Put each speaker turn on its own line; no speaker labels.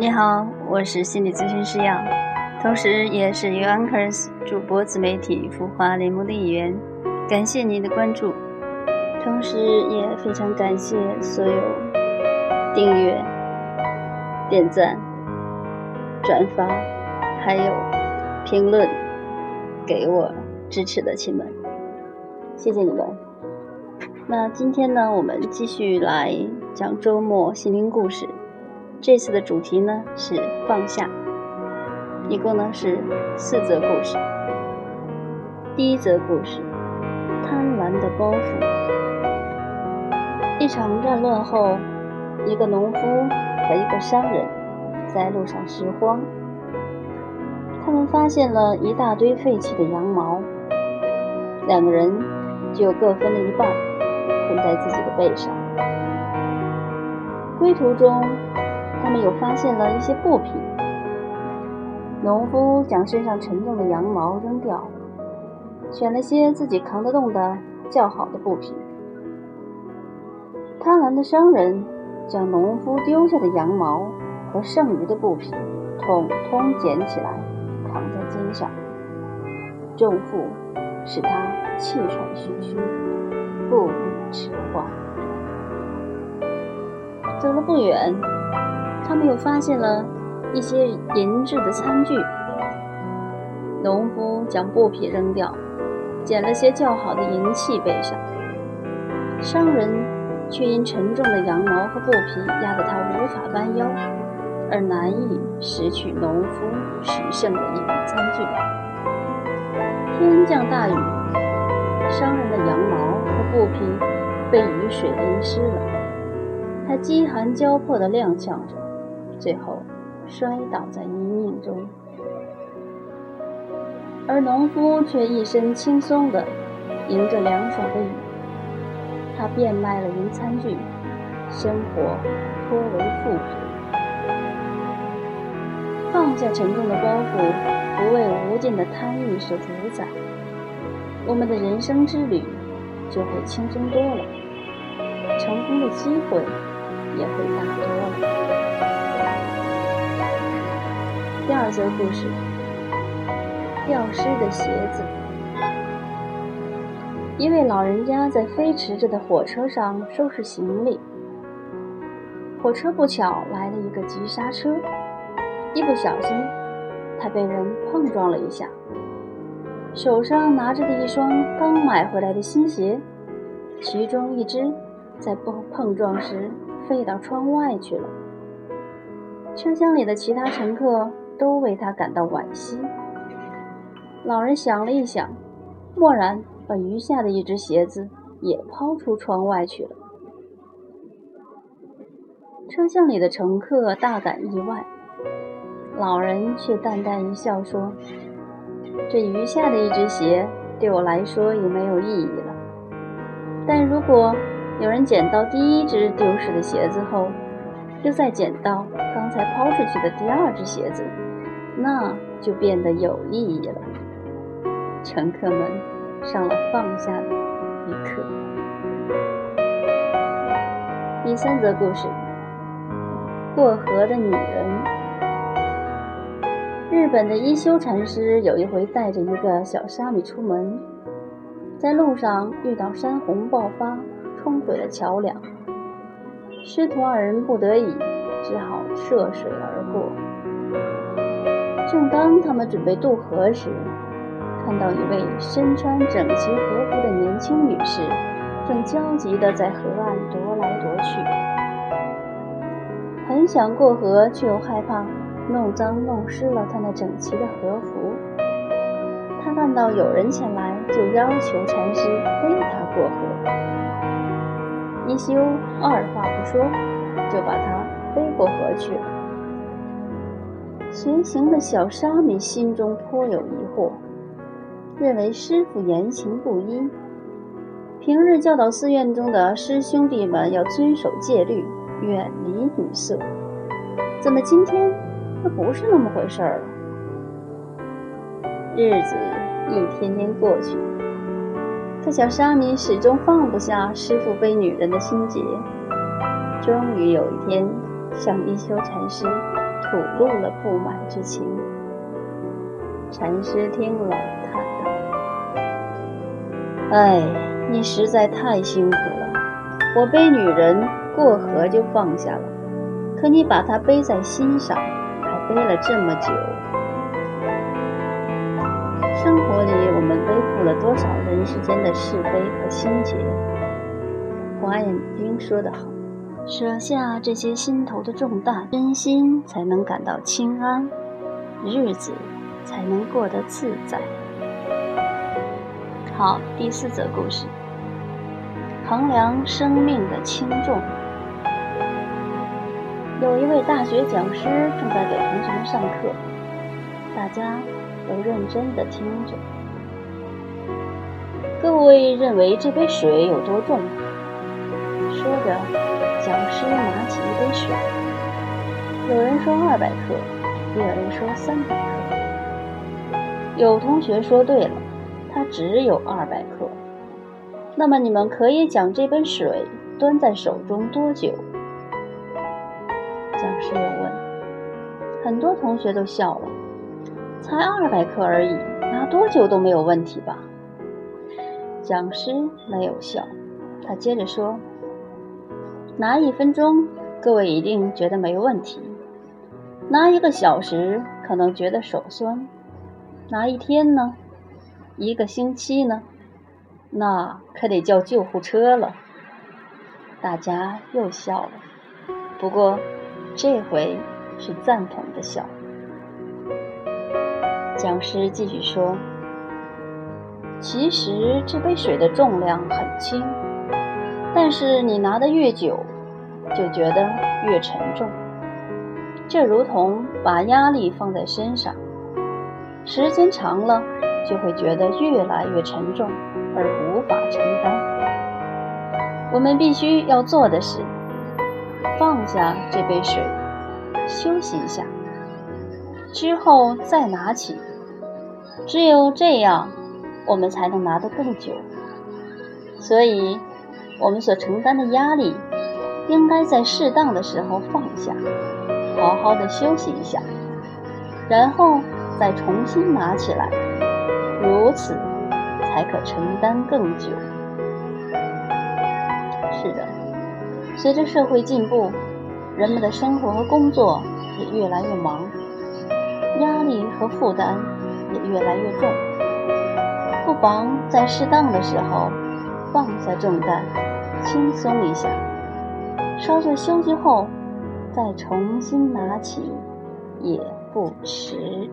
你好，我是心理咨询师杨，同时也是 u Anchors 主播自媒体孵化联盟的一员。感谢您的关注，同时也非常感谢所有订阅、点赞、转发，还有评论给我支持的亲们，谢谢你们。那今天呢，我们继续来讲周末心灵故事。这次的主题呢是放下，一共呢是四则故事。第一则故事：贪婪的包袱。一场战乱后，一个农夫和一个商人在路上拾荒，他们发现了一大堆废弃的羊毛，两个人就各分了一半，捆在自己的背上。归途中。他们又发现了一些布匹。农夫将身上沉重的羊毛扔掉，选了些自己扛得动的较好的布匹。贪婪的商人将农夫丢下的羊毛和剩余的布匹统统捡起来，扛在肩上，重负使他气喘吁吁，步履迟缓。走了不远。他们又发现了一些银质的餐具。农夫将布匹扔掉，捡了些较好的银器背上。商人却因沉重的羊毛和布匹压得他无法弯腰，而难以拾取农夫取剩的银餐具。天降大雨，商人的羊毛和布匹被雨水淋湿了，他饥寒交迫地踉跄着。最后摔倒在泥泞中，而农夫却一身轻松地迎着凉爽的雨。他变卖了银餐具，生活颇为富足。放下沉重的包袱，不为无尽的贪欲所主宰，我们的人生之旅就会轻松多了，成功的机会也会大多了。第二则故事：掉失的鞋子。一位老人家在飞驰着的火车上收拾行李，火车不巧来了一个急刹车，一不小心，他被人碰撞了一下，手上拿着的一双刚买回来的新鞋，其中一只在碰碰撞时飞到窗外去了。车厢里的其他乘客。都为他感到惋惜。老人想了一想，蓦然把余下的一只鞋子也抛出窗外去了。车厢里的乘客大感意外，老人却淡淡一笑说：“这余下的一只鞋对我来说也没有意义了。但如果有人捡到第一只丢失的鞋子后，又再捡到刚才抛出去的第二只鞋子。”那就变得有意义了。乘客们上了放下的一课。第三则故事：过河的女人。日本的一休禅师有一回带着一个小沙弥出门，在路上遇到山洪爆发，冲毁了桥梁。师徒二人不得已，只好涉水而过。正当他们准备渡河时，看到一位身穿整齐和服的年轻女士，正焦急地在河岸踱来踱去，很想过河，却又害怕弄脏弄湿了她那整齐的和服。他看到有人前来，就要求禅师背他过河。一休二话不说，就把他背过河去了。随行的小沙弥心中颇有疑惑，认为师傅言行不一。平日教导寺院中的师兄弟们要遵守戒律，远离女色，怎么今天又不是那么回事儿了？日子一天天过去，可小沙弥始终放不下师傅背女人的心结。终于有一天，向一休禅师。吐露了不满之情。禅师听了，叹道：“哎，你实在太辛苦了。我背女人过河就放下了，可你把她背在心上，还背了这么久。生活里，我们背负了多少人世间的是非和心结？华严经说得好。”舍下这些心头的重担，身心才能感到清安，日子才能过得自在。好，第四则故事：衡量生命的轻重。有一位大学讲师正在给同学们上课，大家都认真地听着。各位认为这杯水有多重？说着。杯水，有人说二百克，也有人说三百克。有同学说对了，它只有二百克。那么你们可以将这杯水端在手中多久？讲师又问。很多同学都笑了，才二百克而已，拿多久都没有问题吧？讲师没有笑，他接着说。拿一分钟，各位一定觉得没问题；拿一个小时，可能觉得手酸；拿一天呢？一个星期呢？那可得叫救护车了。大家又笑了，不过这回是赞同的笑。讲师继续说：“其实这杯水的重量很轻。”但是你拿的越久，就觉得越沉重。这如同把压力放在身上，时间长了就会觉得越来越沉重，而无法承担。我们必须要做的是放下这杯水，休息一下，之后再拿起。只有这样，我们才能拿得更久。所以。我们所承担的压力，应该在适当的时候放下，好好的休息一下，然后再重新拿起来，如此才可承担更久。是的，随着社会进步，人们的生活和工作也越来越忙，压力和负担也越来越重，不妨在适当的时候放下重担。轻松一下，稍作休息后，再重新拿起，也不迟。